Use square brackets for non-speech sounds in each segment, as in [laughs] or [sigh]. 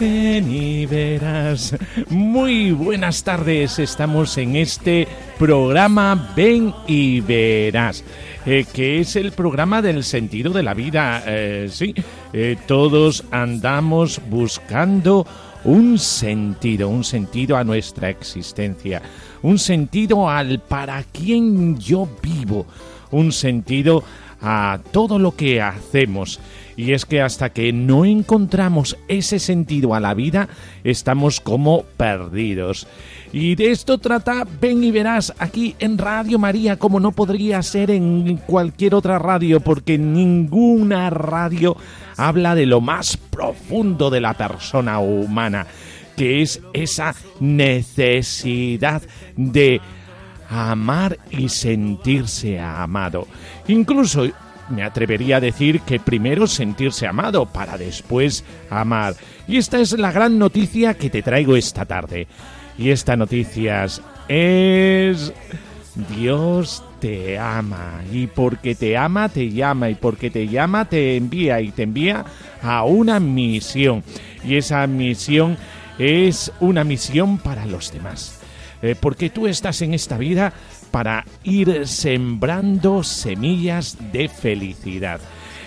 ven y verás. Muy buenas tardes, estamos en este programa Ven y verás. eh, que es el programa del sentido de la vida. eh, sí, eh, todos andamos buscando un sentido, un sentido a nuestra existencia, un sentido al para quién yo vivo, un sentido a todo lo que hacemos. Y es que hasta que no encontramos ese sentido a la vida, estamos como perdidos. Y de esto trata Ven y verás aquí en Radio María, como no podría ser en cualquier otra radio, porque ninguna radio habla de lo más profundo de la persona humana, que es esa necesidad de amar y sentirse amado. Incluso me atrevería a decir que primero sentirse amado para después amar. Y esta es la gran noticia que te traigo esta tarde. Y esta noticia es... Dios te ama y porque te ama te llama y porque te llama te envía y te envía a una misión. Y esa misión es una misión para los demás. Eh, porque tú estás en esta vida para ir sembrando semillas de felicidad.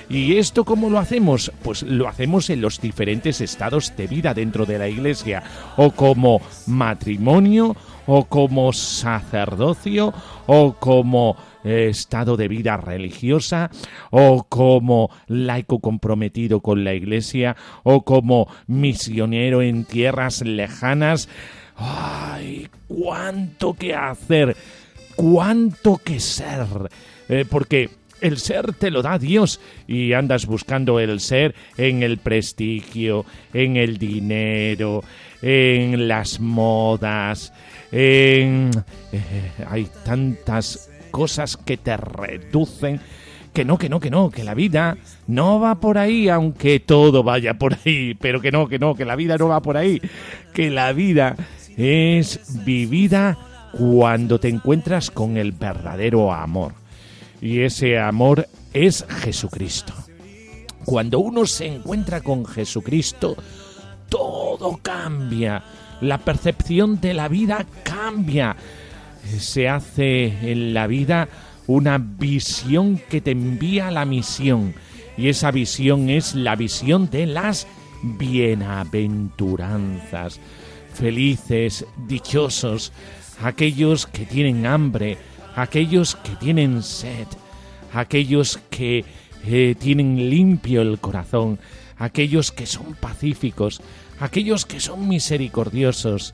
¿Y esto cómo lo hacemos? Pues lo hacemos en los diferentes estados de vida dentro de la iglesia, o como matrimonio, o como sacerdocio, o como eh, estado de vida religiosa, o como laico comprometido con la iglesia, o como misionero en tierras lejanas. ¡Ay! ¿Cuánto que hacer? ¿Cuánto que ser? Eh, porque el ser te lo da Dios y andas buscando el ser en el prestigio, en el dinero, en las modas, en... eh, hay tantas cosas que te reducen que no, que no, que no, que la vida no va por ahí, aunque todo vaya por ahí, pero que no, que no, que la vida no va por ahí, que la vida es vivida cuando te encuentras con el verdadero amor. Y ese amor es Jesucristo. Cuando uno se encuentra con Jesucristo, todo cambia. La percepción de la vida cambia. Se hace en la vida una visión que te envía a la misión. Y esa visión es la visión de las bienaventuranzas. Felices, dichosos, aquellos que tienen hambre, aquellos que tienen sed, aquellos que eh, tienen limpio el corazón, aquellos que son pacíficos, aquellos que son misericordiosos,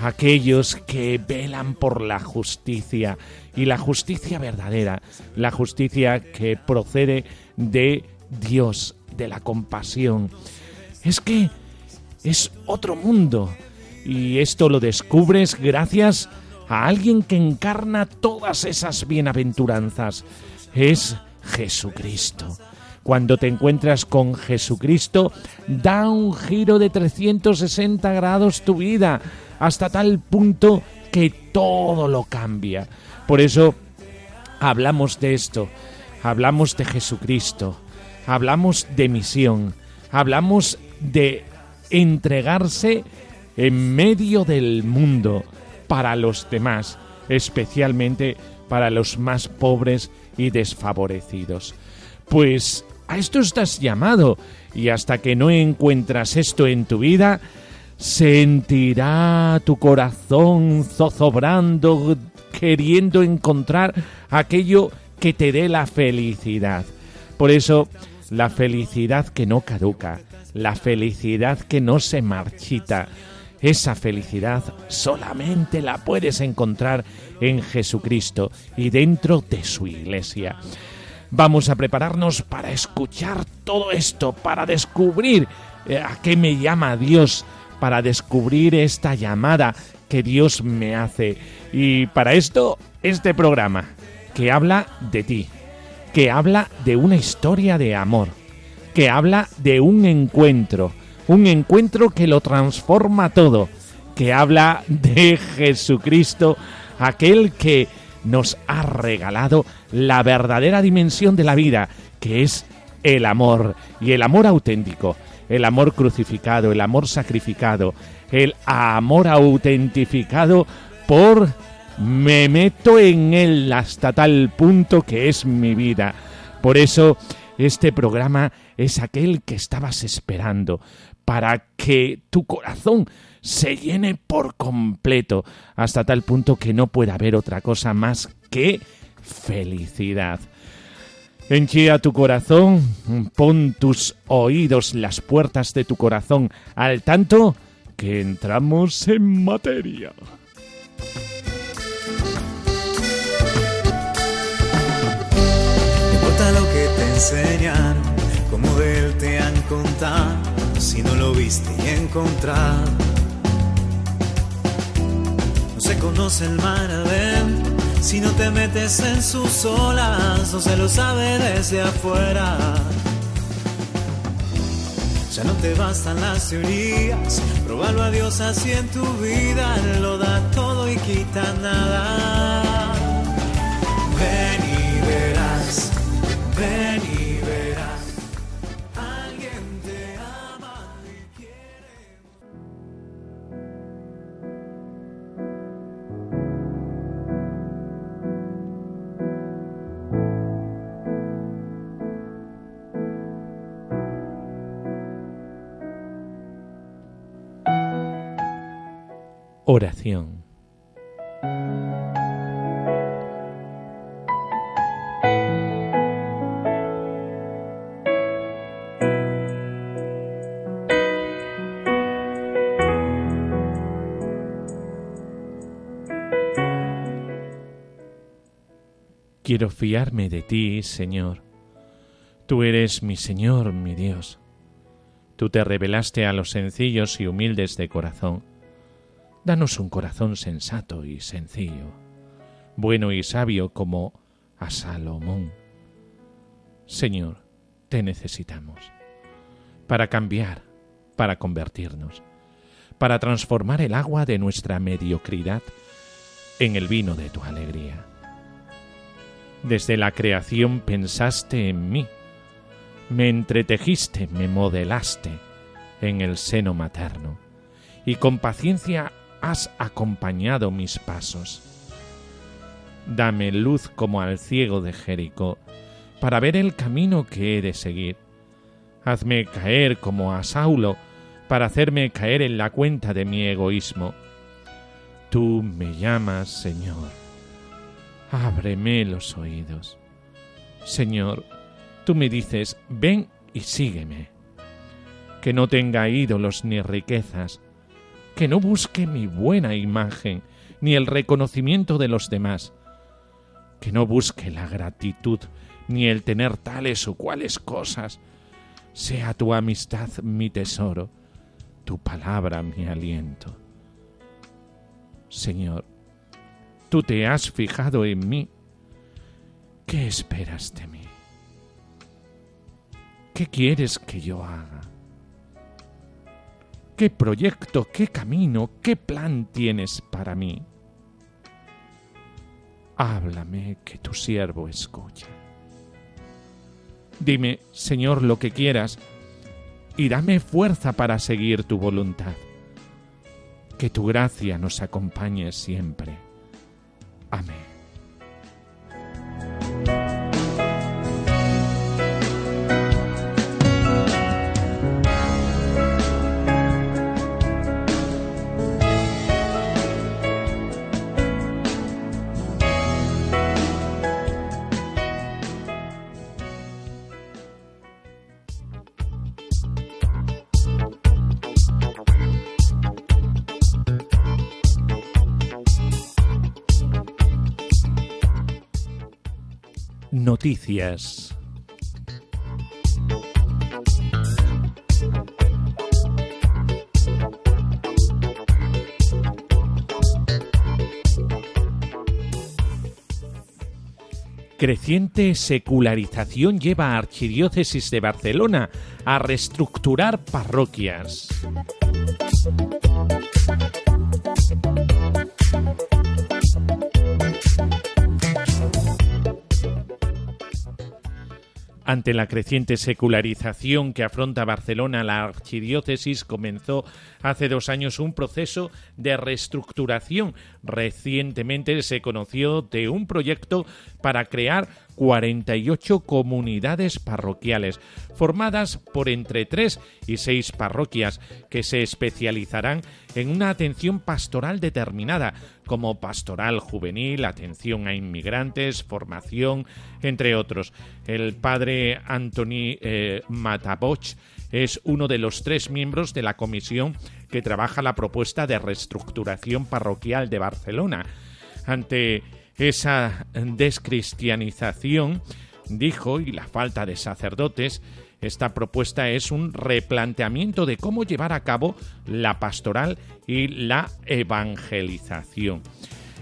aquellos que velan por la justicia y la justicia verdadera, la justicia que procede de Dios, de la compasión. Es que es otro mundo y esto lo descubres gracias a alguien que encarna todas esas bienaventuranzas. Es Jesucristo. Cuando te encuentras con Jesucristo, da un giro de 360 grados tu vida, hasta tal punto que todo lo cambia. Por eso hablamos de esto, hablamos de Jesucristo, hablamos de misión, hablamos de entregarse en medio del mundo para los demás, especialmente para los más pobres y desfavorecidos. Pues a esto estás llamado y hasta que no encuentras esto en tu vida, sentirá tu corazón zozobrando, queriendo encontrar aquello que te dé la felicidad. Por eso, la felicidad que no caduca, la felicidad que no se marchita, esa felicidad solamente la puedes encontrar en Jesucristo y dentro de su iglesia. Vamos a prepararnos para escuchar todo esto, para descubrir eh, a qué me llama Dios, para descubrir esta llamada que Dios me hace. Y para esto, este programa, que habla de ti, que habla de una historia de amor, que habla de un encuentro, un encuentro que lo transforma todo, que habla de Jesucristo, aquel que nos ha regalado la verdadera dimensión de la vida, que es el amor, y el amor auténtico, el amor crucificado, el amor sacrificado, el amor autentificado por me meto en él hasta tal punto que es mi vida. Por eso este programa es aquel que estabas esperando, para que tu corazón se llene por completo, hasta tal punto que no pueda haber otra cosa más que felicidad. Enchía tu corazón, pon tus oídos, las puertas de tu corazón al tanto que entramos en materia. importa lo que te enseñan, como de él te han contado, si no lo viste y encontrado. No se conoce el mar adentro, si no te metes en sus olas, no se lo sabe desde afuera. Ya no te bastan las teorías, probarlo a Dios así en tu vida, lo da todo y quita nada. Ven y verás, ven y Oración. Quiero fiarme de ti, Señor. Tú eres mi Señor, mi Dios. Tú te revelaste a los sencillos y humildes de corazón. Danos un corazón sensato y sencillo, bueno y sabio como a Salomón. Señor, te necesitamos para cambiar, para convertirnos, para transformar el agua de nuestra mediocridad en el vino de tu alegría. Desde la creación pensaste en mí, me entretejiste, me modelaste en el seno materno, y con paciencia has acompañado mis pasos. Dame luz como al ciego de Jericó, para ver el camino que he de seguir. Hazme caer como a Saulo, para hacerme caer en la cuenta de mi egoísmo. Tú me llamas, Señor. Ábreme los oídos. Señor, tú me dices, ven y sígueme. Que no tenga ídolos ni riquezas, que no busque mi buena imagen ni el reconocimiento de los demás, que no busque la gratitud ni el tener tales o cuales cosas. Sea tu amistad mi tesoro, tu palabra mi aliento. Señor, tú te has fijado en mí. ¿Qué esperas de mí? ¿Qué quieres que yo haga? ¿Qué proyecto, qué camino, qué plan tienes para mí? Háblame que tu siervo escucha. Dime, Señor, lo que quieras, y dame fuerza para seguir tu voluntad. Que tu gracia nos acompañe siempre. Amén. Creciente secularización lleva a Archidiócesis de Barcelona a reestructurar parroquias. Ante la creciente secularización que afronta Barcelona, la archidiócesis comenzó hace dos años un proceso de reestructuración. Recientemente se conoció de un proyecto para crear 48 comunidades parroquiales, formadas por entre 3 y 6 parroquias, que se especializarán en una atención pastoral determinada, como pastoral juvenil, atención a inmigrantes, formación, entre otros. El padre Anthony eh, Mataboch es uno de los tres miembros de la comisión que trabaja la propuesta de reestructuración parroquial de Barcelona. Ante esa descristianización, dijo, y la falta de sacerdotes, esta propuesta es un replanteamiento de cómo llevar a cabo la pastoral y la evangelización.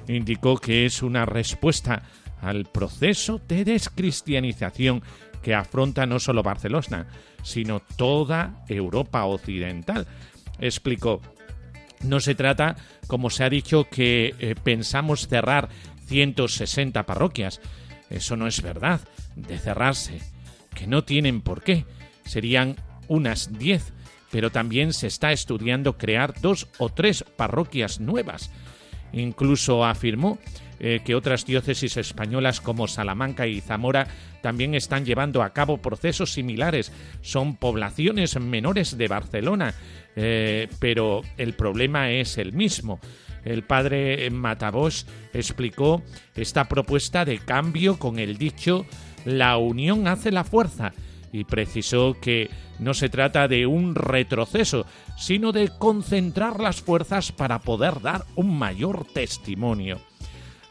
Indicó que es una respuesta al proceso de descristianización que afronta no solo Barcelona, sino toda Europa occidental. Explicó, no se trata, como se ha dicho, que eh, pensamos cerrar 160 parroquias. Eso no es verdad, de cerrarse, que no tienen por qué. Serían unas 10, pero también se está estudiando crear dos o tres parroquias nuevas. Incluso afirmó eh, que otras diócesis españolas como Salamanca y Zamora también están llevando a cabo procesos similares. Son poblaciones menores de Barcelona, eh, pero el problema es el mismo el padre Matabos explicó esta propuesta de cambio con el dicho la unión hace la fuerza y precisó que no se trata de un retroceso, sino de concentrar las fuerzas para poder dar un mayor testimonio.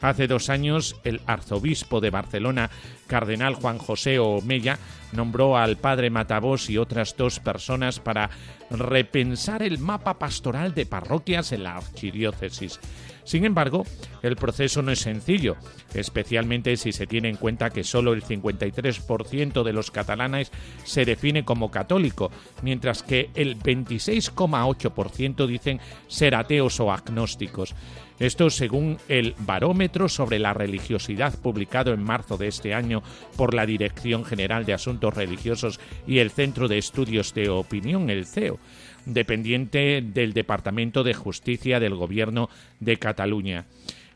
Hace dos años, el arzobispo de Barcelona, cardenal Juan José Omeya, nombró al padre Matabós y otras dos personas para repensar el mapa pastoral de parroquias en la archidiócesis. Sin embargo, el proceso no es sencillo, especialmente si se tiene en cuenta que solo el 53% de los catalanes se define como católico, mientras que el 26,8% dicen ser ateos o agnósticos. Esto según el Barómetro sobre la Religiosidad publicado en marzo de este año por la Dirección General de Asuntos Religiosos y el Centro de Estudios de Opinión, el CEO, dependiente del Departamento de Justicia del Gobierno de Cataluña.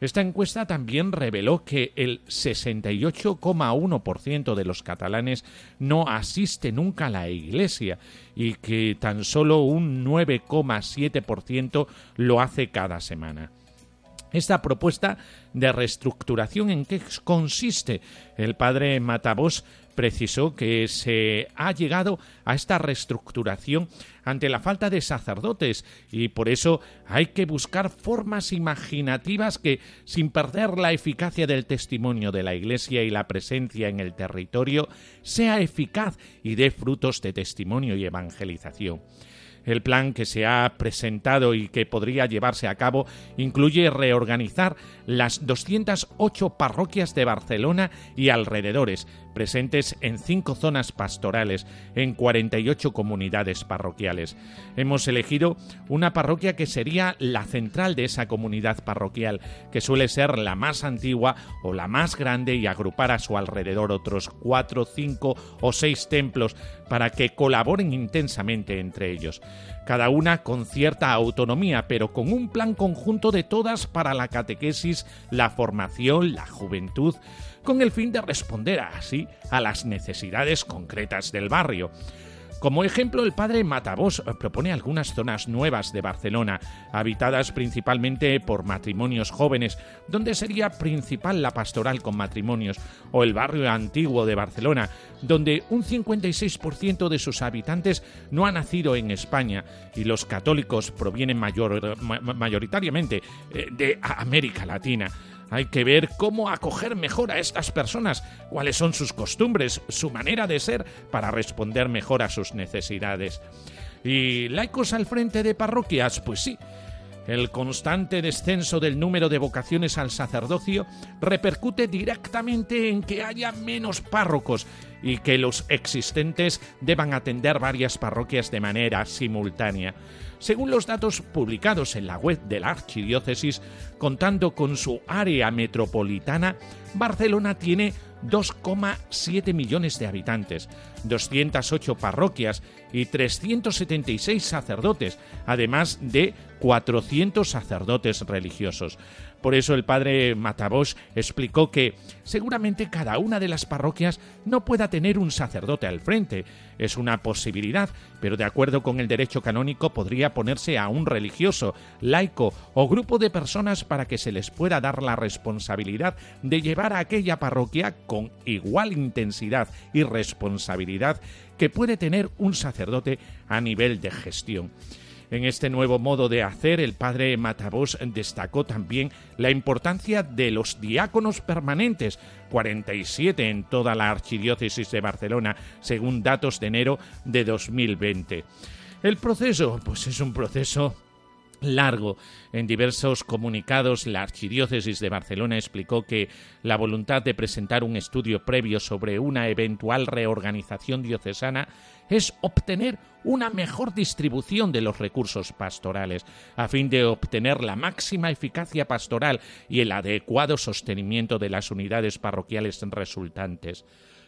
Esta encuesta también reveló que el 68,1% de los catalanes no asiste nunca a la iglesia y que tan solo un 9,7% lo hace cada semana. Esta propuesta de reestructuración, ¿en qué consiste? El padre Matabos precisó que se ha llegado a esta reestructuración ante la falta de sacerdotes y por eso hay que buscar formas imaginativas que, sin perder la eficacia del testimonio de la Iglesia y la presencia en el territorio, sea eficaz y dé frutos de testimonio y evangelización. El plan que se ha presentado y que podría llevarse a cabo incluye reorganizar las 208 parroquias de Barcelona y alrededores, presentes en cinco zonas pastorales, en 48 comunidades parroquiales. Hemos elegido una parroquia que sería la central de esa comunidad parroquial, que suele ser la más antigua o la más grande y agrupar a su alrededor otros cuatro, cinco o seis templos para que colaboren intensamente entre ellos cada una con cierta autonomía, pero con un plan conjunto de todas para la catequesis, la formación, la juventud, con el fin de responder así a las necesidades concretas del barrio. Como ejemplo, el padre Matabós propone algunas zonas nuevas de Barcelona, habitadas principalmente por matrimonios jóvenes, donde sería principal la pastoral con matrimonios, o el barrio antiguo de Barcelona, donde un 56% de sus habitantes no ha nacido en España y los católicos provienen mayoritariamente eh, de América Latina. Hay que ver cómo acoger mejor a estas personas, cuáles son sus costumbres, su manera de ser, para responder mejor a sus necesidades. ¿Y laicos al frente de parroquias? Pues sí. El constante descenso del número de vocaciones al sacerdocio repercute directamente en que haya menos párrocos y que los existentes deban atender varias parroquias de manera simultánea. Según los datos publicados en la web de la Archidiócesis, contando con su área metropolitana, Barcelona tiene 2,7 millones de habitantes, 208 parroquias y 376 sacerdotes, además de 400 sacerdotes religiosos. Por eso el padre Matabosch explicó que seguramente cada una de las parroquias no pueda tener un sacerdote al frente. Es una posibilidad, pero de acuerdo con el derecho canónico podría ponerse a un religioso, laico o grupo de personas para que se les pueda dar la responsabilidad de llevar a aquella parroquia con igual intensidad y responsabilidad que puede tener un sacerdote a nivel de gestión. En este nuevo modo de hacer, el padre Matabós destacó también la importancia de los diáconos permanentes, 47 en toda la archidiócesis de Barcelona, según datos de enero de 2020. El proceso, pues es un proceso largo. En diversos comunicados, la Archidiócesis de Barcelona explicó que la voluntad de presentar un estudio previo sobre una eventual reorganización diocesana es obtener una mejor distribución de los recursos pastorales, a fin de obtener la máxima eficacia pastoral y el adecuado sostenimiento de las unidades parroquiales resultantes.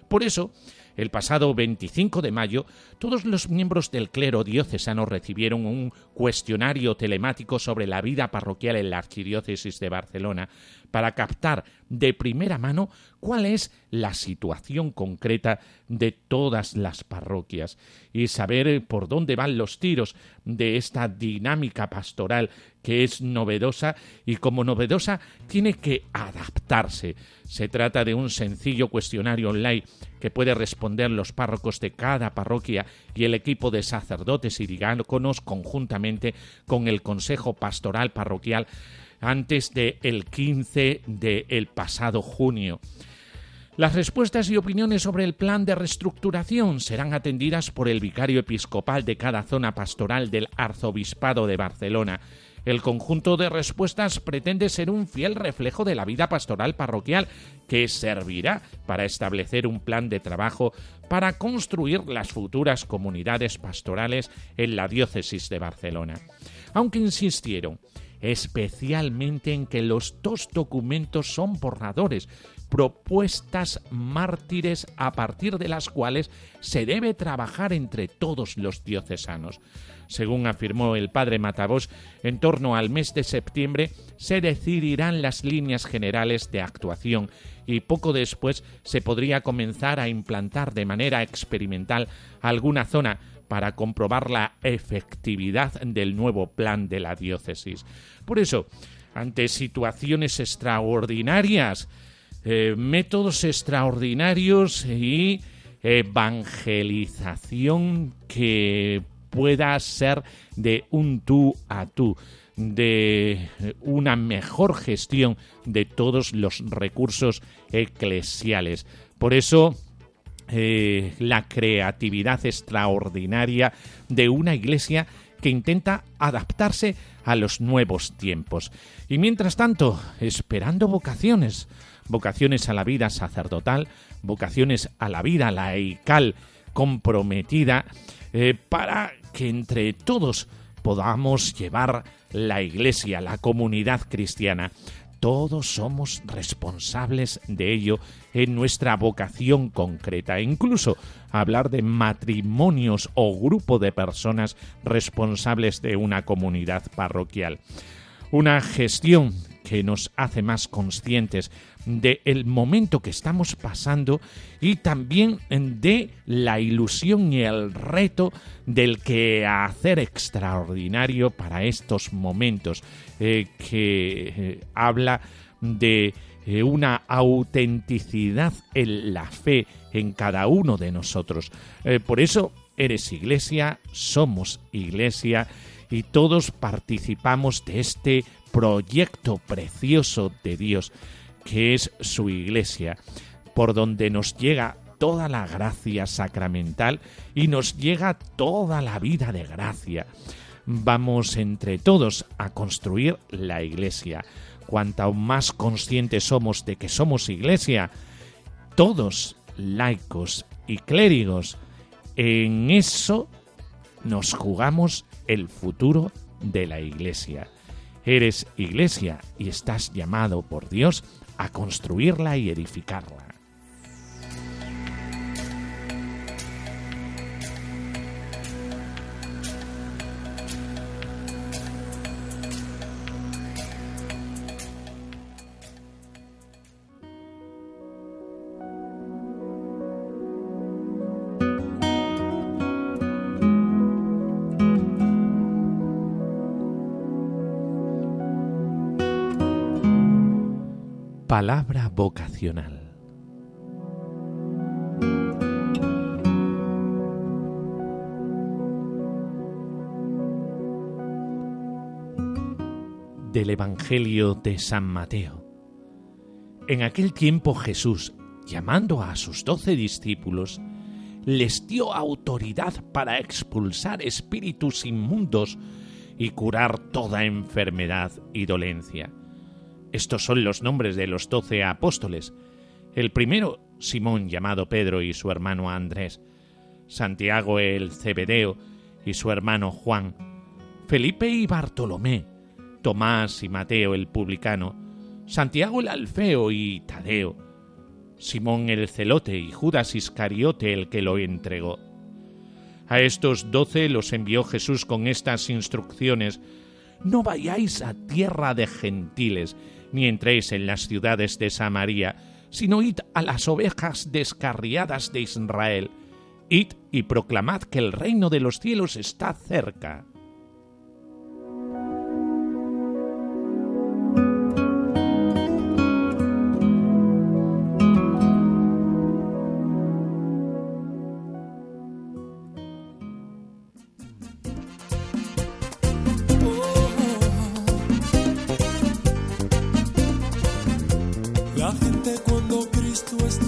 Por eso, el pasado 25 de mayo, todos los miembros del clero diocesano recibieron un cuestionario telemático sobre la vida parroquial en la Archidiócesis de Barcelona para captar de primera mano cuál es la situación concreta de todas las parroquias y saber por dónde van los tiros de esta dinámica pastoral que es novedosa y como novedosa tiene que adaptarse. Se trata de un sencillo cuestionario online que puede responder los párrocos de cada parroquia y el equipo de sacerdotes y diáconos conjuntamente con el Consejo Pastoral Parroquial antes del el 15 del pasado junio. Las respuestas y opiniones sobre el plan de reestructuración serán atendidas por el vicario episcopal de cada zona pastoral del Arzobispado de Barcelona. El conjunto de respuestas pretende ser un fiel reflejo de la vida pastoral parroquial que servirá para establecer un plan de trabajo para construir las futuras comunidades pastorales en la diócesis de Barcelona. Aunque insistieron especialmente en que los dos documentos son borradores, propuestas mártires a partir de las cuales se debe trabajar entre todos los diocesanos. Según afirmó el padre Matavos, en torno al mes de septiembre se decidirán las líneas generales de actuación y poco después se podría comenzar a implantar de manera experimental alguna zona para comprobar la efectividad del nuevo plan de la diócesis. Por eso, ante situaciones extraordinarias, eh, métodos extraordinarios y evangelización que pueda ser de un tú a tú, de una mejor gestión de todos los recursos eclesiales. Por eso, eh, la creatividad extraordinaria de una iglesia que intenta adaptarse a los nuevos tiempos. Y mientras tanto, esperando vocaciones, vocaciones a la vida sacerdotal, vocaciones a la vida laical comprometida, eh, para que entre todos podamos llevar la iglesia, la comunidad cristiana, todos somos responsables de ello en nuestra vocación concreta. E incluso hablar de matrimonios o grupo de personas responsables de una comunidad parroquial. Una gestión que nos hace más conscientes del momento que estamos pasando y también de la ilusión y el reto del que hacer extraordinario para estos momentos eh, que eh, habla de eh, una autenticidad en la fe en cada uno de nosotros. por eso eres iglesia, somos iglesia y todos participamos de este proyecto precioso de Dios que es su iglesia, por donde nos llega toda la gracia sacramental y nos llega toda la vida de gracia. Vamos entre todos a construir la iglesia. Cuanto más conscientes somos de que somos iglesia, todos laicos y clérigos, en eso nos jugamos el futuro de la iglesia. Eres iglesia y estás llamado por Dios a construirla y edificarla. Palabra vocacional. Del Evangelio de San Mateo. En aquel tiempo Jesús, llamando a sus doce discípulos, les dio autoridad para expulsar espíritus inmundos y curar toda enfermedad y dolencia estos son los nombres de los doce apóstoles. El primero, Simón llamado Pedro y su hermano Andrés, Santiago el Cebedeo y su hermano Juan, Felipe y Bartolomé, Tomás y Mateo el publicano, Santiago el Alfeo y Tadeo, Simón el Celote y Judas Iscariote el que lo entregó. A estos doce los envió Jesús con estas instrucciones. No vayáis a tierra de gentiles, ni entréis en las ciudades de Samaria, sino id a las ovejas descarriadas de Israel. Id y proclamad que el reino de los cielos está cerca. La gente cuando Cristo es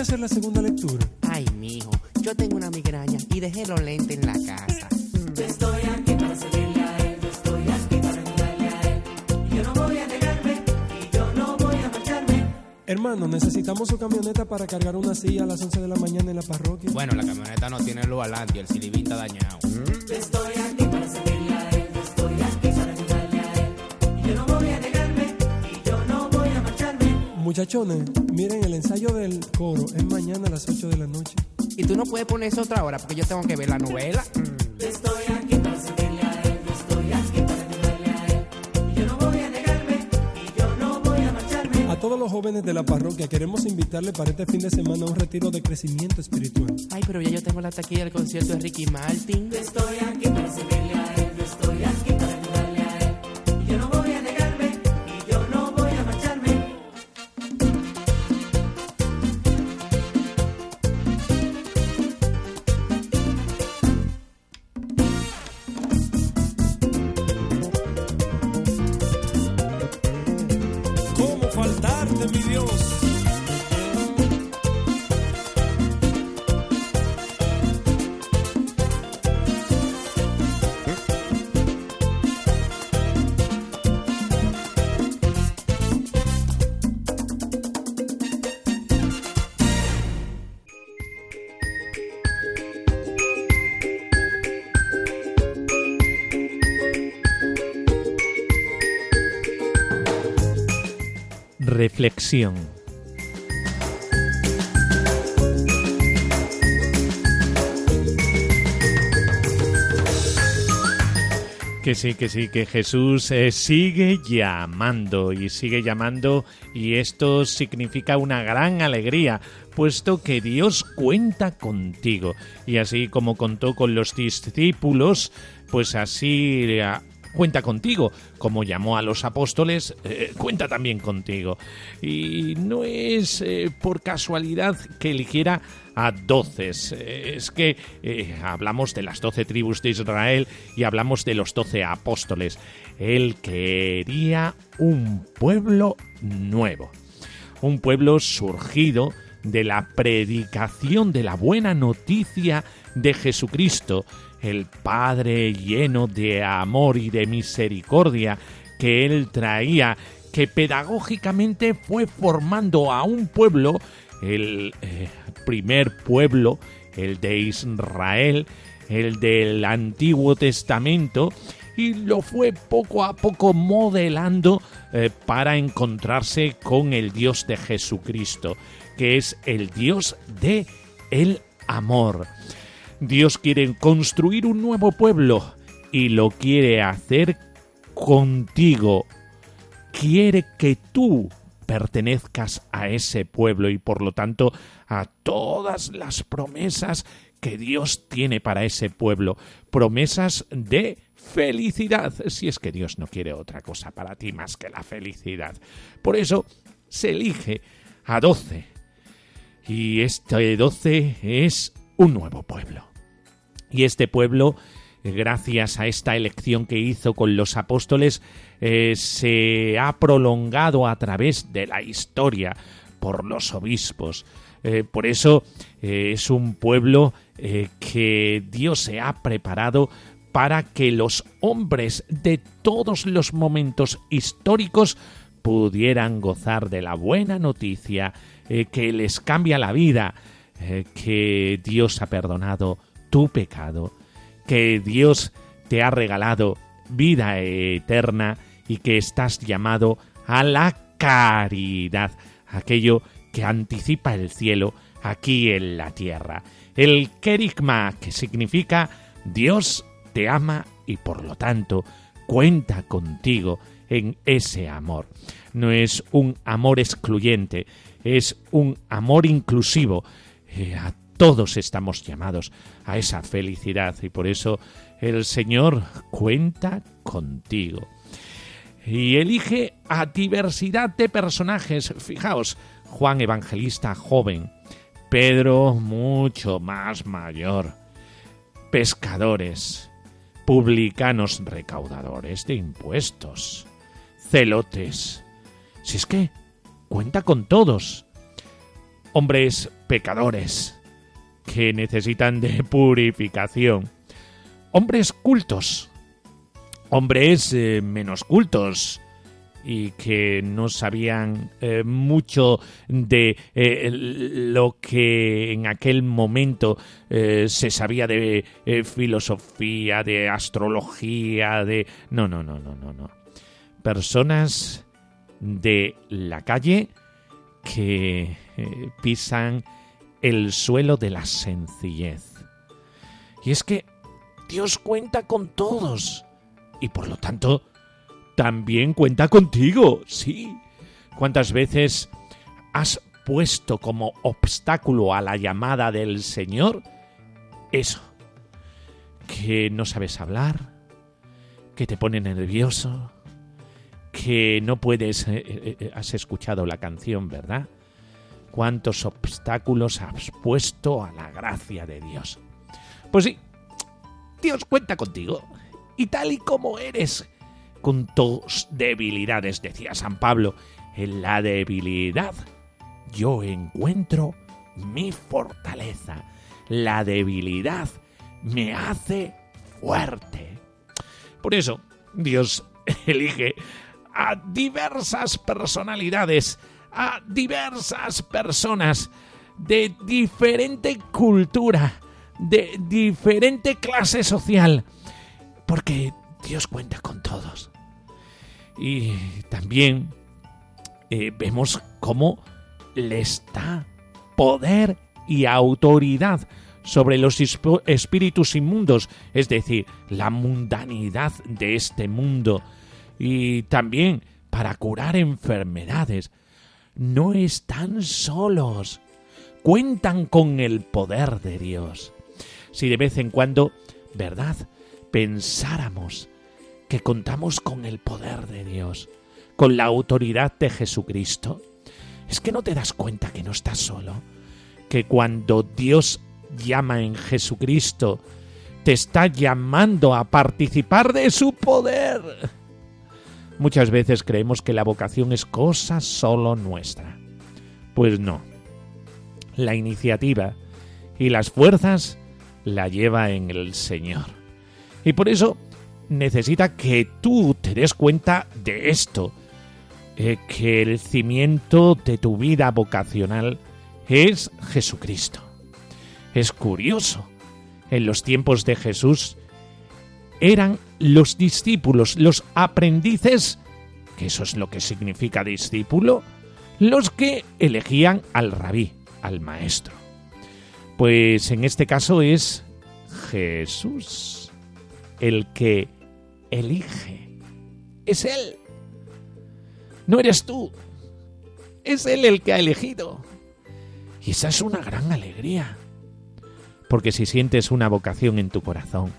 hacer la segunda lectura? Ay, mijo, yo tengo una migraña y dejé los lentes en la casa. estoy aquí para servirle a él, estoy aquí para ayudarle a él. yo no voy a negarme y yo no voy a marcharme. Hermano, necesitamos su camioneta para cargar una silla a las 11 de la mañana en la parroquia. Bueno, la camioneta no tiene luz adelante y el silibín está dañado. Estoy Muchachones, miren, el ensayo del coro es mañana a las 8 de la noche. Y tú no puedes poner eso otra hora porque yo tengo que ver la novela. Estoy aquí para servirle a él, estoy aquí para ayudarle a él. Y yo no voy a negarme, y yo no voy a marcharme. A todos los jóvenes de la parroquia queremos invitarle para este fin de semana a un retiro de crecimiento espiritual. Ay, pero ya yo tengo la taquilla del concierto de Ricky Martin. Estoy aquí para servirle a él, faltarte, mi Dios? Reflexión. Que sí, que sí, que Jesús eh, sigue llamando y sigue llamando y esto significa una gran alegría, puesto que Dios cuenta contigo. Y así como contó con los discípulos, pues así eh, cuenta contigo. Como llamó a los apóstoles, eh, cuenta también contigo. Y no es eh, por casualidad que eligiera a doce. Eh, Es que hablamos de las doce tribus de Israel y hablamos de los doce apóstoles. Él quería un pueblo nuevo. Un pueblo surgido de la predicación de la buena noticia de Jesucristo, el Padre lleno de amor y de misericordia que él traía, que pedagógicamente fue formando a un pueblo, el eh, primer pueblo, el de Israel, el del Antiguo Testamento, y lo fue poco a poco modelando eh, para encontrarse con el Dios de Jesucristo, que es el Dios de el amor. Dios quiere construir un nuevo pueblo y lo quiere hacer contigo. Quiere que tú pertenezcas a ese pueblo y por lo tanto a todas las promesas que Dios tiene para ese pueblo. Promesas de felicidad, si es que Dios no quiere otra cosa para ti más que la felicidad. Por eso se elige a doce. Y este doce es un nuevo pueblo. Y este pueblo, eh, gracias a esta elección que hizo con los apóstoles, eh, se ha prolongado a través de la historia por los obispos. Eh, por eso es un pueblo que Dios se ha preparado para que los hombres de todos los momentos históricos pudieran gozar de la buena noticia que les cambia la vida, que Dios ha perdonado tu pecado, que Dios te ha regalado vida eterna y que estás llamado a la caridad, aquello que anticipa el cielo aquí en la tierra. El kerigma, que significa Dios te ama y por lo tanto cuenta contigo en ese amor. No es un amor excluyente, es un amor inclusivo. Eh, todos estamos llamados a esa felicidad y por eso el Señor cuenta contigo. Y elige a diversidad de personajes. Fijaos, Juan Evangelista joven, Pedro mucho más mayor, pescadores, publicanos recaudadores de impuestos, celotes. Si es que cuenta con todos. Hombres pecadores que necesitan de purificación. Hombres cultos. Hombres eh, menos cultos y que no sabían eh, mucho de eh, lo que en aquel momento se sabía de filosofía, de astrología, de... No, no, no, no, no, no. Personas de la calle que pisan el suelo de la sencillez. Y es que Dios cuenta con todos y por lo tanto también cuenta contigo, sí. ¿Cuántas veces has puesto como obstáculo a la llamada del Señor eso? Que no sabes hablar, que te pone nervioso, que no puedes... eh, eh, eh, has escuchado la canción, ¿verdad? ¿Cuántos obstáculos has puesto a la gracia de Dios? Pues sí, Dios cuenta contigo. Y tal y como eres, con tus debilidades, decía San Pablo, en la debilidad yo encuentro mi fortaleza. La debilidad me hace fuerte. Por eso Dios [laughs] elige a diversas personalidades, a diversas personas de diferente cultura, de diferente clase social, porque Dios cuenta con todos. Y también eh, vemos cómo les da poder y autoridad sobre los espíritus inmundos, es decir, la mundanidad de este mundo, y también para curar enfermedades. No están solos, cuentan con el poder de Dios. Si de vez en cuando, ¿verdad? Pensáramos que contamos con el poder de Dios, con la autoridad de Jesucristo, es que no te das cuenta que no estás solo, que cuando Dios llama en Jesucristo, te está llamando a participar de su poder. Muchas veces creemos que la vocación es cosa solo nuestra. Pues no. La iniciativa y las fuerzas la lleva en el Señor. Y por eso necesita que tú te des cuenta de esto, eh, que el cimiento de tu vida vocacional es Jesucristo. Es curioso, en los tiempos de Jesús eran los discípulos, los aprendices, que eso es lo que significa discípulo, los que elegían al rabí, al maestro. Pues en este caso es Jesús el que elige. Es Él. No eres tú. Es Él el que ha elegido. Y esa es una gran alegría. Porque si sientes una vocación en tu corazón,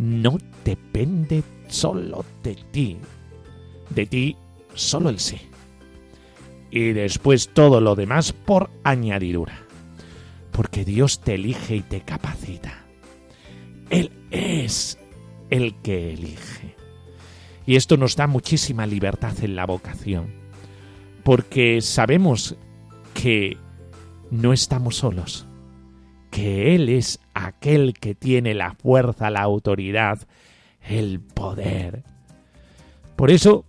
no depende solo de ti. De ti solo el sí. Y después todo lo demás por añadidura. Porque Dios te elige y te capacita. Él es el que elige. Y esto nos da muchísima libertad en la vocación. Porque sabemos que no estamos solos. Que Él es aquel que tiene la fuerza, la autoridad, el poder. Por eso,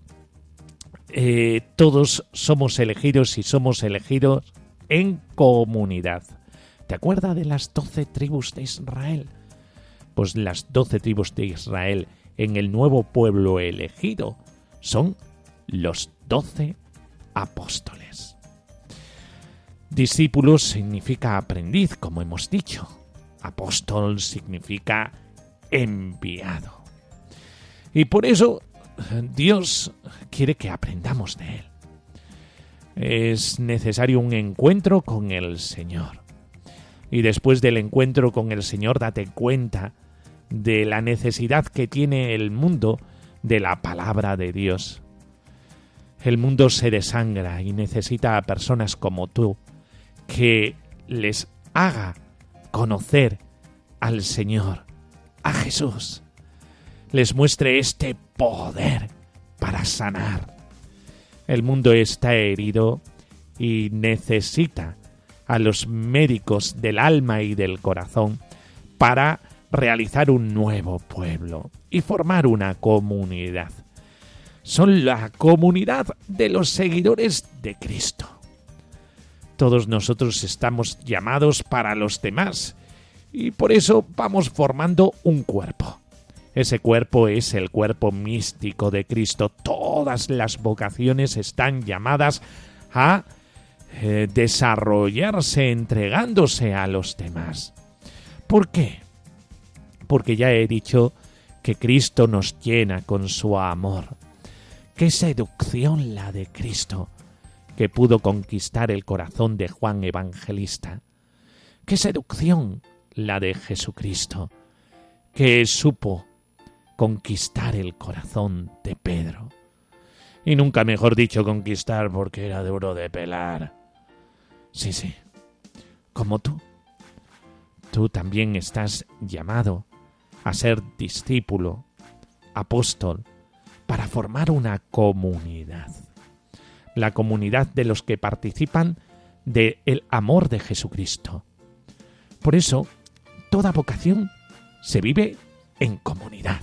eh, todos somos elegidos y somos elegidos en comunidad. ¿Te acuerdas de las doce tribus de Israel? Pues las doce tribus de Israel en el nuevo pueblo elegido son los doce apóstoles. Discípulos significa aprendiz, como hemos dicho. Apóstol significa enviado. Y por eso Dios quiere que aprendamos de Él. Es necesario un encuentro con el Señor. Y después del encuentro con el Señor, date cuenta de la necesidad que tiene el mundo de la palabra de Dios. El mundo se desangra y necesita a personas como tú que les haga conocer al Señor, a Jesús. Les muestre este poder para sanar. El mundo está herido y necesita a los médicos del alma y del corazón para realizar un nuevo pueblo y formar una comunidad. son la comunidad de los seguidores de Cristo. Todos nosotros estamos llamados para los demás y por eso vamos formando un cuerpo. Ese cuerpo es el cuerpo místico de Cristo. Todas las vocaciones están llamadas a eh, desarrollarse entregándose a los demás. ¿Por qué? Porque ya he dicho que Cristo nos llena con su amor. Qué seducción la de Cristo, que pudo conquistar el corazón de Juan Evangelista. Qué seducción la de Jesucristo, que supo conquistar el corazón de Pedro. Y nunca mejor dicho conquistar porque era duro de pelar. Sí, sí, como tú. Tú también estás llamado a ser discípulo, apóstol, para formar una comunidad. La comunidad de los que participan del el amor de Jesucristo. Por eso, toda vocación se vive en comunidad,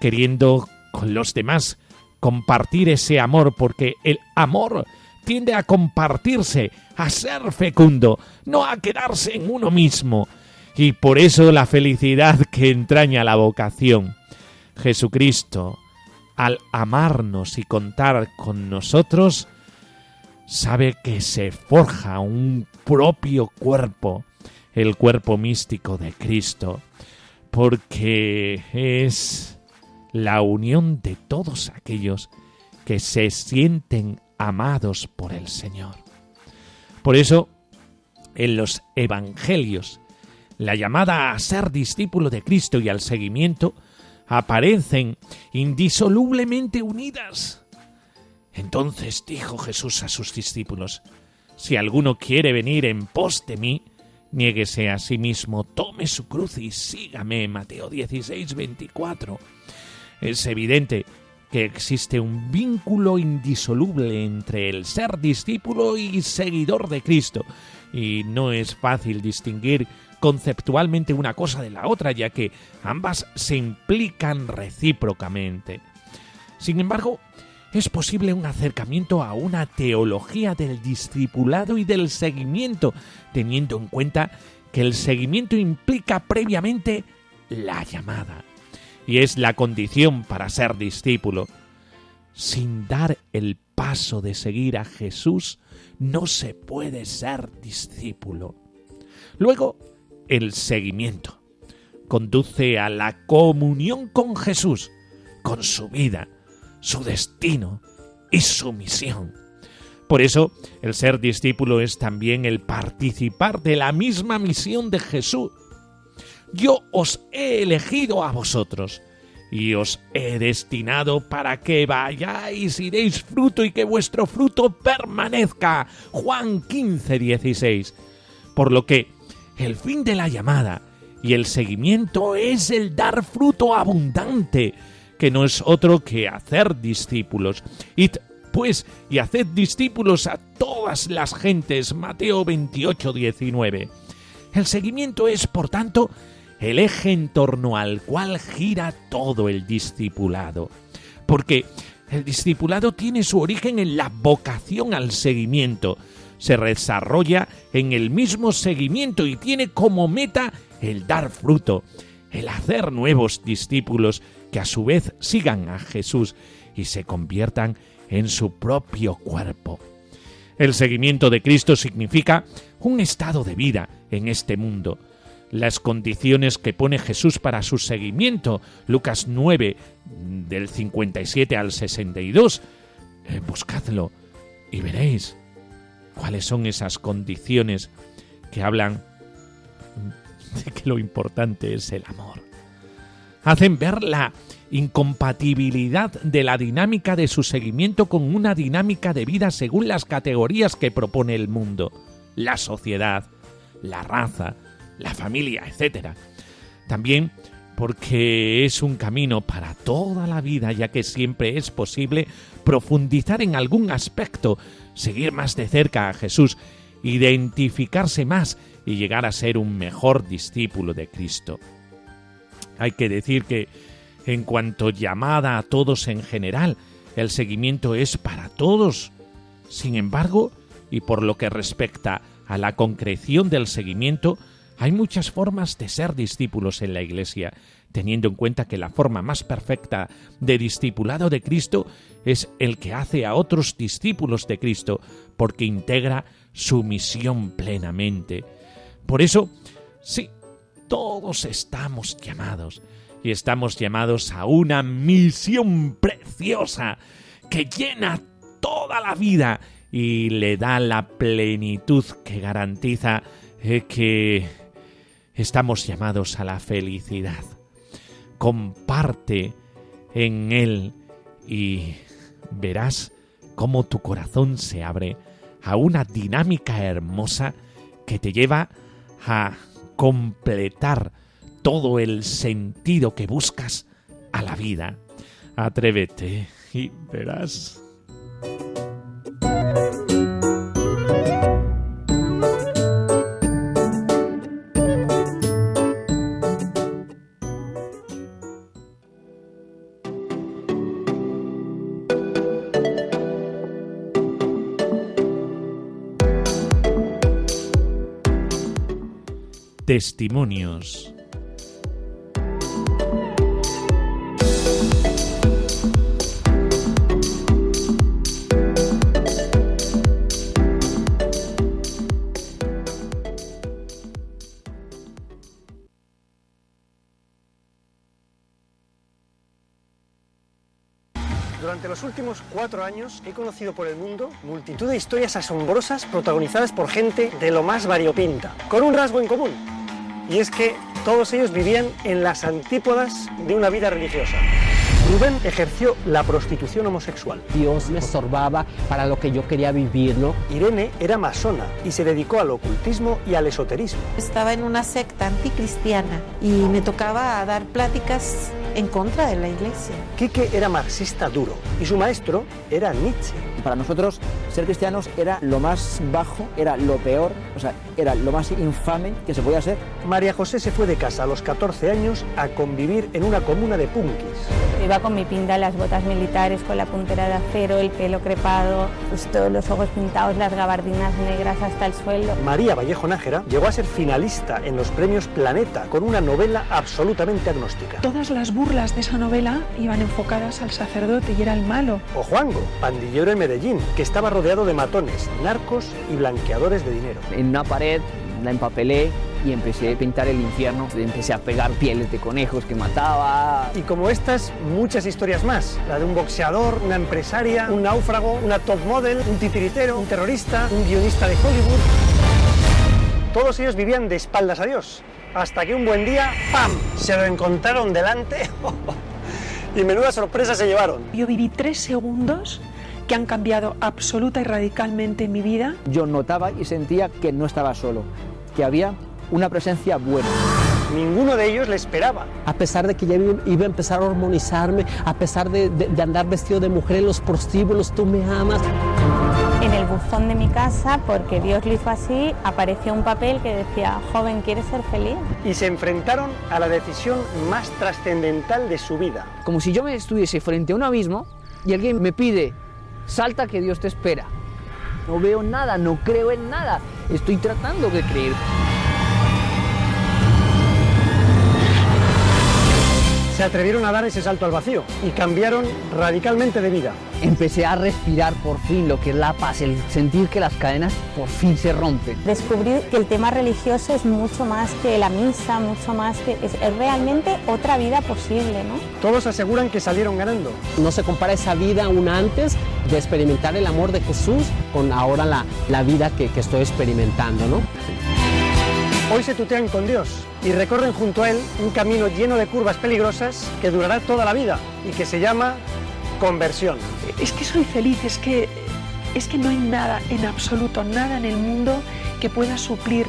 queriendo con los demás compartir ese amor, porque el amor tiende a compartirse, a ser fecundo, no a quedarse en uno mismo. Y por eso la felicidad que entraña la vocación. Jesucristo, al amarnos y contar con nosotros, sabe que se forja un propio cuerpo, el cuerpo místico de Cristo, porque es la unión de todos aquellos que se sienten amados por el Señor. Por eso, en los Evangelios, la llamada a ser discípulo de Cristo y al seguimiento aparecen indisolublemente unidas. Entonces dijo Jesús a sus discípulos, Si alguno quiere venir en pos de mí, niéguese a sí mismo, tome su cruz y sígame. Mateo 16, 24. Es evidente que existe un vínculo indisoluble entre el ser discípulo y seguidor de Cristo, y no es fácil distinguir conceptualmente una cosa de la otra, ya que ambas se implican recíprocamente. Sin embargo, es posible un acercamiento a una teología del discipulado y del seguimiento, teniendo en cuenta que el seguimiento implica previamente la llamada, y es la condición para ser discípulo. Sin dar el paso de seguir a Jesús, no se puede ser discípulo. Luego, el seguimiento. Conduce a la comunión con Jesús, con su vida, su destino y su misión. Por eso, el ser discípulo es también el participar de la misma misión de Jesús. Yo os he elegido a vosotros y os he destinado para que vayáis y deis fruto y que vuestro fruto permanezca. Juan 15, 16. Por lo que el fin de la llamada y el seguimiento es el dar fruto abundante, que no es otro que hacer discípulos. Pues y haced discípulos a todas las gentes. Mateo 28, 19. El seguimiento es, por tanto, el eje en torno al cual gira todo el discipulado. Porque el discipulado tiene su origen en la vocación al seguimiento, se desarrolla en el mismo seguimiento y tiene como meta el dar fruto, el hacer nuevos discípulos que a su vez sigan a Jesús y se conviertan en su propio cuerpo. El seguimiento de Cristo significa un estado de vida en este mundo. Las condiciones que pone Jesús para su seguimiento, Lucas 9, del 57 al 62, eh, buscadlo y veréis cuáles son esas condiciones que hablan de que lo importante es el amor. Hacen ver la incompatibilidad de la dinámica de su seguimiento con una dinámica de vida según las categorías que propone el mundo, la sociedad, la raza, la familia, etc. También porque es un camino para toda la vida, ya que siempre es posible profundizar en algún aspecto seguir más de cerca a Jesús, identificarse más y llegar a ser un mejor discípulo de Cristo. Hay que decir que, en cuanto llamada a todos en general, el seguimiento es para todos. Sin embargo, y por lo que respecta a la concreción del seguimiento, hay muchas formas de ser discípulos en la Iglesia, teniendo en cuenta que la forma más perfecta de discipulado de Cristo es el que hace a otros discípulos de Cristo, porque integra su misión plenamente. Por eso, sí, todos estamos llamados, y estamos llamados a una misión preciosa que llena toda la vida y le da la plenitud que garantiza eh, que estamos llamados a la felicidad. Comparte en él y verás cómo tu corazón se abre a una dinámica hermosa que te lleva a completar todo el sentido que buscas a la vida. Atrévete y verás. Testimonios. Durante los últimos cuatro años he conocido por el mundo multitud de historias asombrosas protagonizadas por gente de lo más variopinta, con un rasgo en común, y es que todos ellos vivían en las antípodas de una vida religiosa. Rubén ejerció la prostitución homosexual. Dios me estorbaba para lo que yo quería vivir, ¿no? Irene era masona y se dedicó al ocultismo y al esoterismo. Estaba en una secta anticristiana y me tocaba dar pláticas en contra de la iglesia. Quique era marxista duro y su maestro era Nietzsche. Para nosotros ser cristianos era lo más bajo, era lo peor, o sea, era lo más infame que se podía ser. María José se fue de casa a los 14 años a convivir en una comuna de punkis. Iba con mi pinta, las botas militares, con la puntera de acero, el pelo crepado, pues todos los ojos pintados, las gabardinas negras hasta el suelo. María Vallejo Nájera llegó a ser finalista en los premios Planeta con una novela absolutamente agnóstica. Todas las burlas de esa novela iban enfocadas al sacerdote y era el malo. O Juango, pandillero en Medellín, que estaba rodeado de matones, narcos y blanqueadores de dinero. En una pared la empapelé y empecé a pintar el infierno. Empecé a pegar pieles de conejos que mataba. Y como estas, muchas historias más. La de un boxeador, una empresaria, un náufrago, una top model, un titiritero, un terrorista, un guionista de Hollywood. Todos ellos vivían de espaldas a Dios. Hasta que un buen día, ¡pam!, se lo encontraron delante [laughs] y menuda sorpresa se llevaron. Yo viví tres segundos que han cambiado absoluta y radicalmente mi vida. Yo notaba y sentía que no estaba solo, que había una presencia buena. Ninguno de ellos le esperaba. A pesar de que ya iba a empezar a hormonizarme, a pesar de, de, de andar vestido de mujer en los prostíbulos, tú me amas. En el buzón de mi casa, porque Dios lo hizo así, apareció un papel que decía, joven, ¿quieres ser feliz? Y se enfrentaron a la decisión más trascendental de su vida. Como si yo me estuviese frente a un abismo y alguien me pide, salta que Dios te espera. No veo nada, no creo en nada, estoy tratando de creer. Se atrevieron a dar ese salto al vacío y cambiaron radicalmente de vida. Empecé a respirar por fin lo que es la paz, el sentir que las cadenas por fin se rompen. Descubrí que el tema religioso es mucho más que la misa, mucho más que es, es realmente otra vida posible, ¿no? Todos aseguran que salieron ganando. No se compara esa vida aún antes de experimentar el amor de Jesús con ahora la, la vida que, que estoy experimentando, ¿no? Hoy se tutean con Dios y recorren junto a Él un camino lleno de curvas peligrosas que durará toda la vida y que se llama conversión. Es que soy feliz, es que, es que no hay nada, en absoluto, nada en el mundo que pueda suplir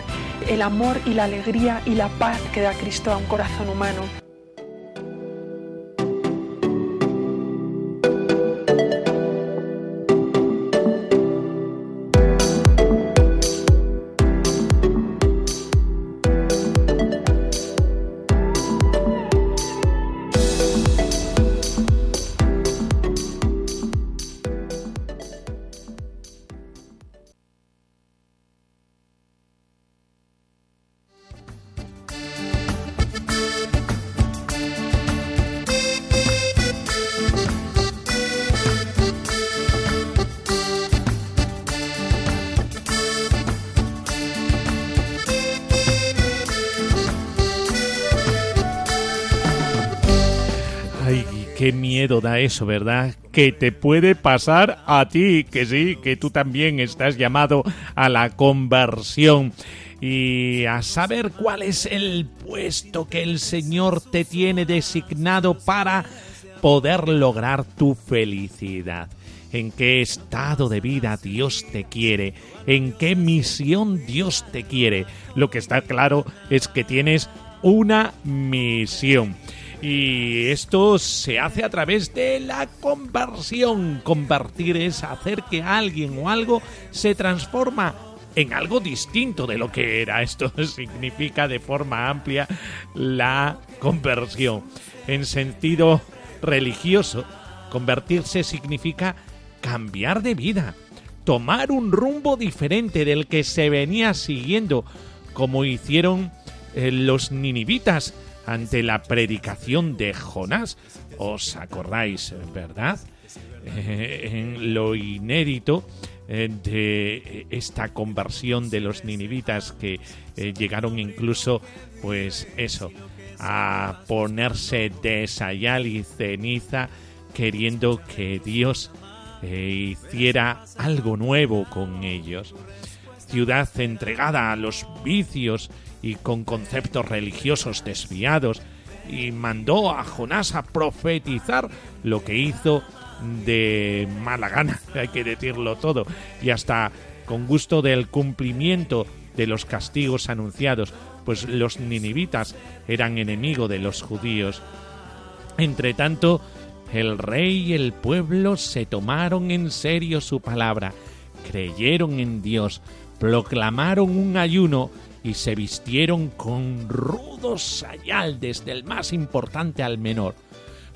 el amor y la alegría y la paz que da Cristo a un corazón humano. Qué miedo da eso, ¿verdad? Que te puede pasar a ti, que sí, que tú también estás llamado a la conversión y a saber cuál es el puesto que el Señor te tiene designado para poder lograr tu felicidad. En qué estado de vida Dios te quiere, en qué misión Dios te quiere. Lo que está claro es que tienes una misión. Y esto se hace a través de la conversión. Convertir es hacer que alguien o algo se transforma en algo distinto de lo que era. Esto [laughs] significa de forma amplia la conversión. En sentido religioso, convertirse significa cambiar de vida, tomar un rumbo diferente del que se venía siguiendo, como hicieron eh, los ninivitas ante la predicación de Jonás. ¿Os acordáis, verdad? Eh, en lo inédito eh, de esta conversión de los ninivitas que llegaron incluso, pues eso, a ponerse de sayal y ceniza queriendo que Dios hiciera algo nuevo con ellos. Ciudad entregada a los vicios y con conceptos religiosos desviados, y mandó a Jonás a profetizar lo que hizo de mala gana, [laughs] hay que decirlo todo, y hasta con gusto del cumplimiento de los castigos anunciados, pues los ninivitas eran enemigo de los judíos. Entre tanto, el rey y el pueblo se tomaron en serio su palabra, creyeron en Dios, proclamaron un ayuno y se vistieron con rudos sayal desde el más importante al menor.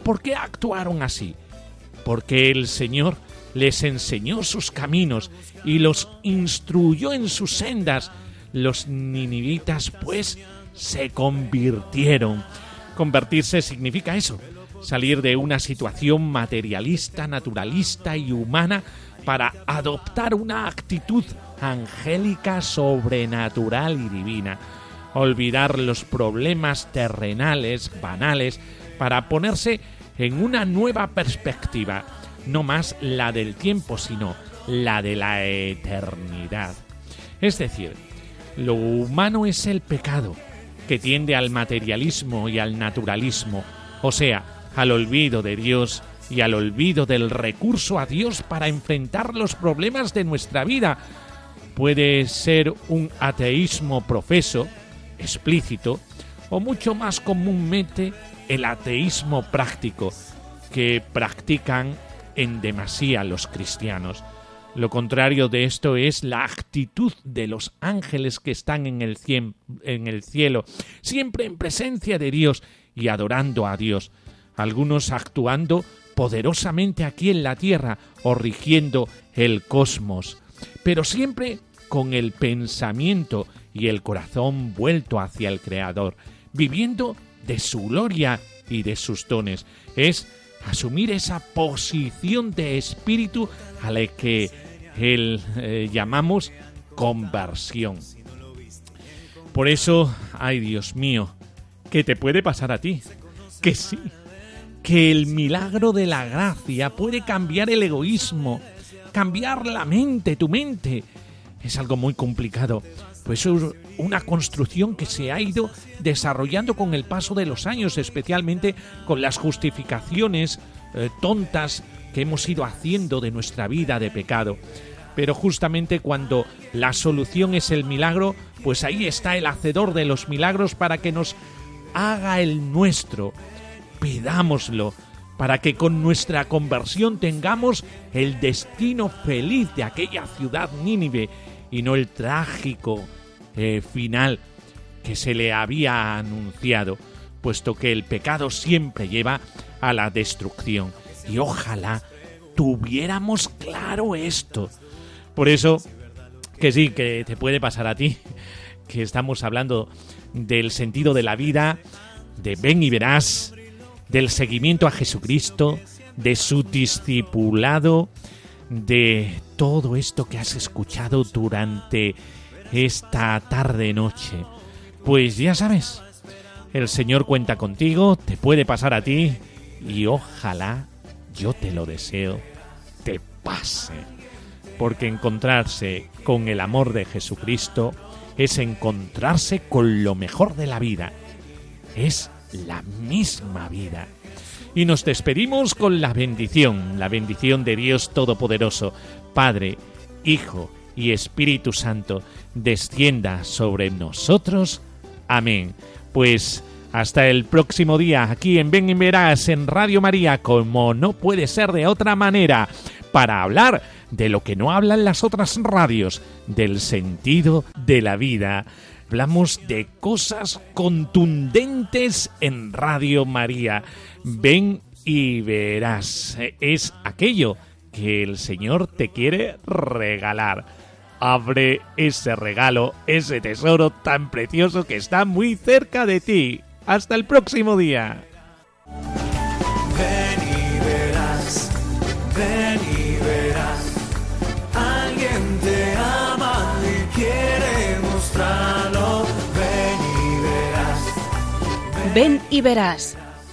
¿Por qué actuaron así? Porque el Señor les enseñó sus caminos y los instruyó en sus sendas. Los ninivitas, pues, se convirtieron. Convertirse significa eso, salir de una situación materialista, naturalista y humana para adoptar una actitud angélica, sobrenatural y divina. Olvidar los problemas terrenales, banales, para ponerse en una nueva perspectiva, no más la del tiempo, sino la de la eternidad. Es decir, lo humano es el pecado, que tiende al materialismo y al naturalismo, o sea, al olvido de Dios y al olvido del recurso a Dios para enfrentar los problemas de nuestra vida. Puede ser un ateísmo profeso, explícito, o mucho más comúnmente el ateísmo práctico, que practican en demasía los cristianos. Lo contrario de esto es la actitud de los ángeles que están en el, cielo, siempre en presencia de Dios y adorando a Dios, algunos actuando poderosamente aquí en la tierra o rigiendo el cosmos, pero siempre con el pensamiento y el corazón vuelto hacia el Creador, viviendo de su gloria y de sus dones. Es asumir esa posición de espíritu a la que él, eh, llamamos conversión. Por eso, ay Dios mío, ¿qué te puede pasar a ti? Que sí, que el milagro de la gracia puede cambiar el egoísmo, cambiar la mente, tu mente. Es algo muy complicado, pues es una construcción que se ha ido desarrollando con el paso de los años, especialmente con las justificaciones eh, tontas que hemos ido haciendo de nuestra vida de pecado. Pero justamente cuando la solución es el milagro, pues ahí está el hacedor de los milagros para que nos haga el nuestro pidámoslo para que con nuestra conversión tengamos el destino feliz de aquella ciudad Nínive y no el trágico eh, final que se le había anunciado, puesto que el pecado siempre lleva a la destrucción. Y ojalá tuviéramos claro esto. Por eso, que sí, que te puede pasar a ti, que estamos hablando del sentido de la vida, de ven y verás, del seguimiento a Jesucristo, de su discipulado, de todo esto que has escuchado durante esta tarde-noche. Pues ya sabes, el Señor cuenta contigo, te puede pasar a ti, y ojalá, yo te lo deseo, te pase. Porque encontrarse con el amor de Jesucristo es encontrarse con lo mejor de la vida. Es la misma vida. Y nos despedimos con la bendición, la bendición de Dios Todopoderoso, Padre, Hijo y Espíritu Santo, descienda sobre nosotros. Amén. Pues hasta el próximo día, aquí en Ven y Verás, en Radio María, como no puede ser de otra manera, para hablar de lo que no hablan las otras radios, del sentido de la vida. Hablamos de cosas contundentes en Radio María. Ven y verás. Es aquello que el Señor te quiere regalar. Abre ese regalo, ese tesoro tan precioso que está muy cerca de ti. Hasta el próximo día. Ven y verás, ven y verás. Alguien te ama y quiere mostrarlo. Ven y verás. Ven y verás